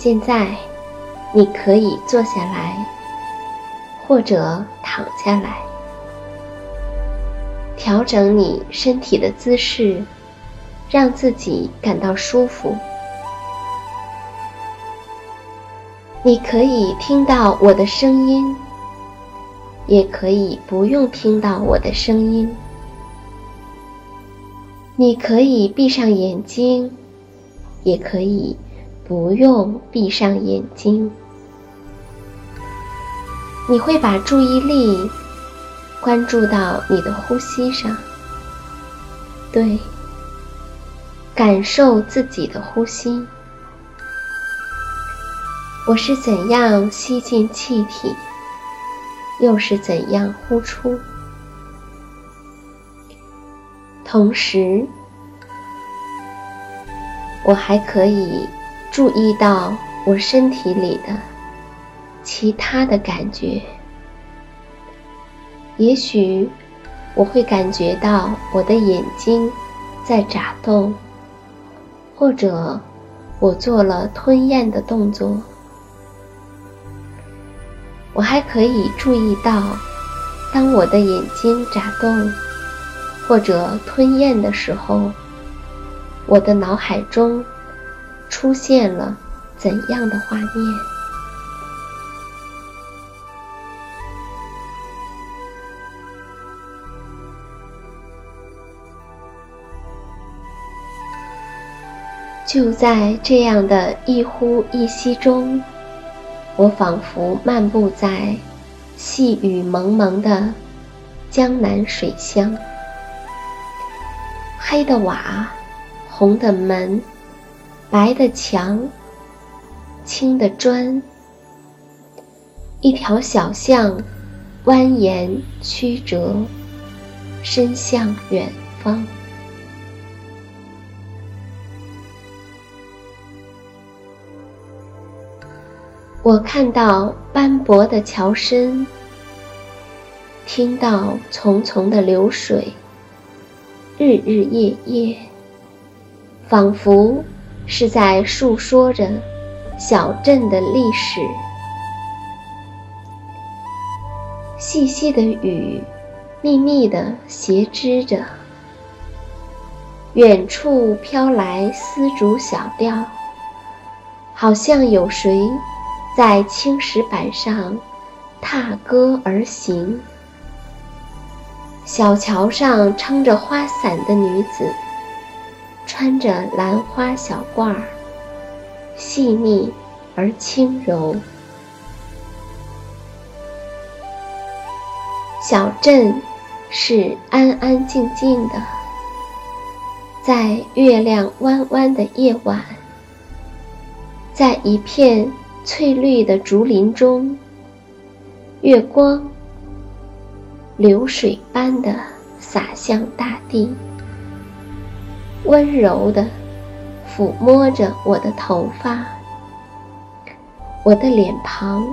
现在，你可以坐下来，或者躺下来，调整你身体的姿势，让自己感到舒服。你可以听到我的声音，也可以不用听到我的声音。你可以闭上眼睛，也可以。不用闭上眼睛，你会把注意力关注到你的呼吸上。对，感受自己的呼吸。我是怎样吸进气体，又是怎样呼出？同时，我还可以。注意到我身体里的其他的感觉，也许我会感觉到我的眼睛在眨动，或者我做了吞咽的动作。我还可以注意到，当我的眼睛眨动或者吞咽的时候，我的脑海中。出现了怎样的画面？就在这样的一呼一吸中，我仿佛漫步在细雨蒙蒙的江南水乡，黑的瓦，红的门。白的墙，青的砖，一条小巷，蜿蜒曲折，伸向远方。我看到斑驳的桥身，听到淙淙的流水，日日夜夜，仿佛。是在述说着小镇的历史。细细的雨，密密的斜织着。远处飘来丝竹小调，好像有谁在青石板上踏歌而行。小桥上撑着花伞的女子。穿着兰花小褂，细腻而轻柔。小镇是安安静静的，在月亮弯弯的夜晚，在一片翠绿的竹林中，月光流水般的洒向大地，温柔地抚摸着我的头发、我的脸庞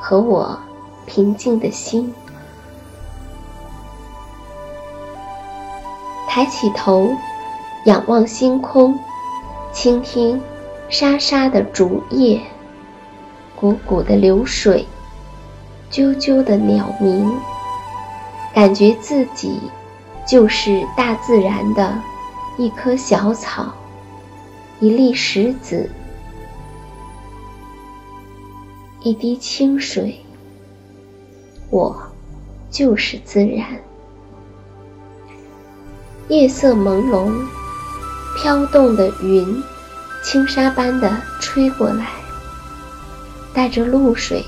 和我平静的心。抬起头，仰望星空，倾听沙沙的竹叶、汩汩的流水、啾啾的鸟鸣，感觉自己就是大自然的一棵小草、一粒石子、一滴清水。我就是自然。夜色朦胧，飘动的云，轻纱般的吹过来，带着露水，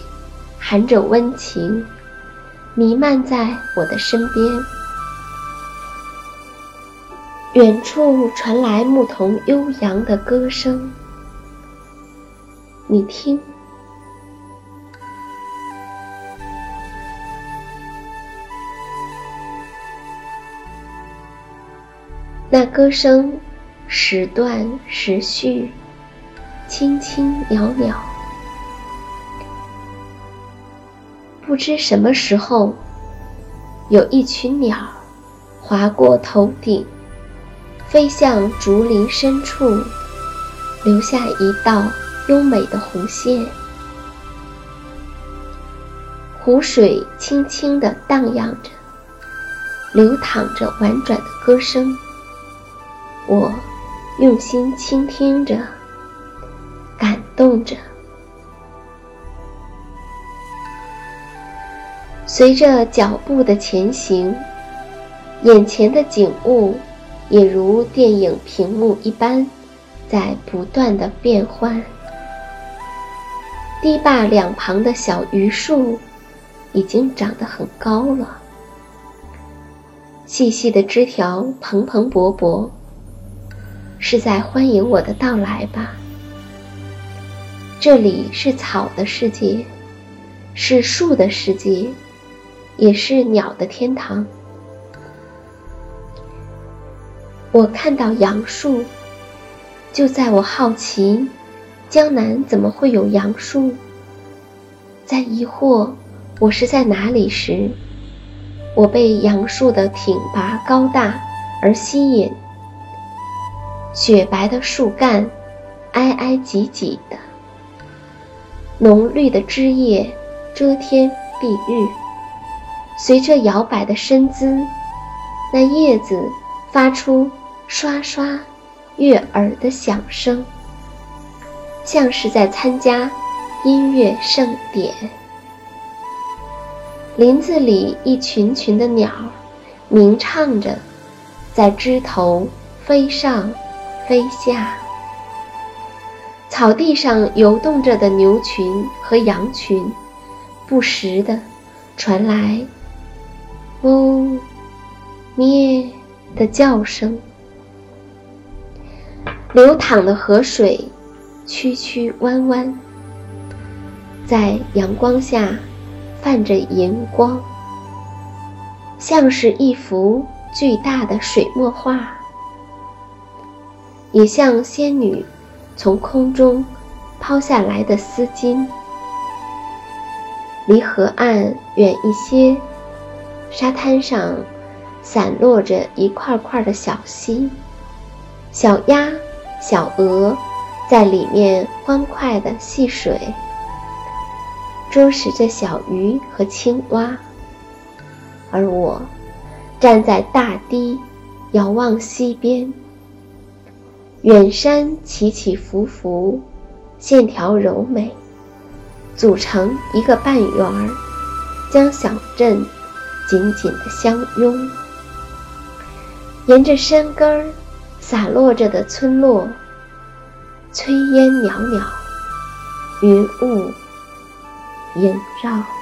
含着温情，弥漫在我的身边。远处传来牧童悠扬的歌声，你听。那歌声时断时续，轻轻袅袅。不知什么时候，有一群鸟划过头顶，飞向竹林深处，留下一道优美的弧线。湖水轻轻地荡漾着，流淌着婉转的歌声。我用心倾听着，感动着。随着脚步的前行，眼前的景物也如电影屏幕一般，在不断的变换。堤坝两旁的小榆树已经长得很高了，细细的枝条蓬蓬勃勃。是在欢迎我的到来吧？这里是草的世界，是树的世界，也是鸟的天堂。我看到杨树，就在我好奇江南怎么会有杨树，在疑惑我是在哪里时，我被杨树的挺拔高大而吸引。雪白的树干，挨挨挤挤的，浓绿的枝叶遮天蔽日。随着摇摆的身姿，那叶子发出刷刷悦耳的响声，像是在参加音乐盛典。林子里一群群的鸟，鸣唱着，在枝头飞上。飞下，草地上游动着的牛群和羊群，不时的传来“喔咩”的叫声。流淌的河水曲曲弯弯，在阳光下泛着银光，像是一幅巨大的水墨画。也像仙女从空中抛下来的丝巾。离河岸远一些，沙滩上散落着一块块的小溪，小鸭、小鹅在里面欢快地戏水，捉食着小鱼和青蛙。而我站在大堤，遥望西边。远山起起伏伏，线条柔美，组成一个半圆儿，将小镇紧紧的相拥。沿着山根儿洒落着的村落，炊烟袅袅，云雾萦绕。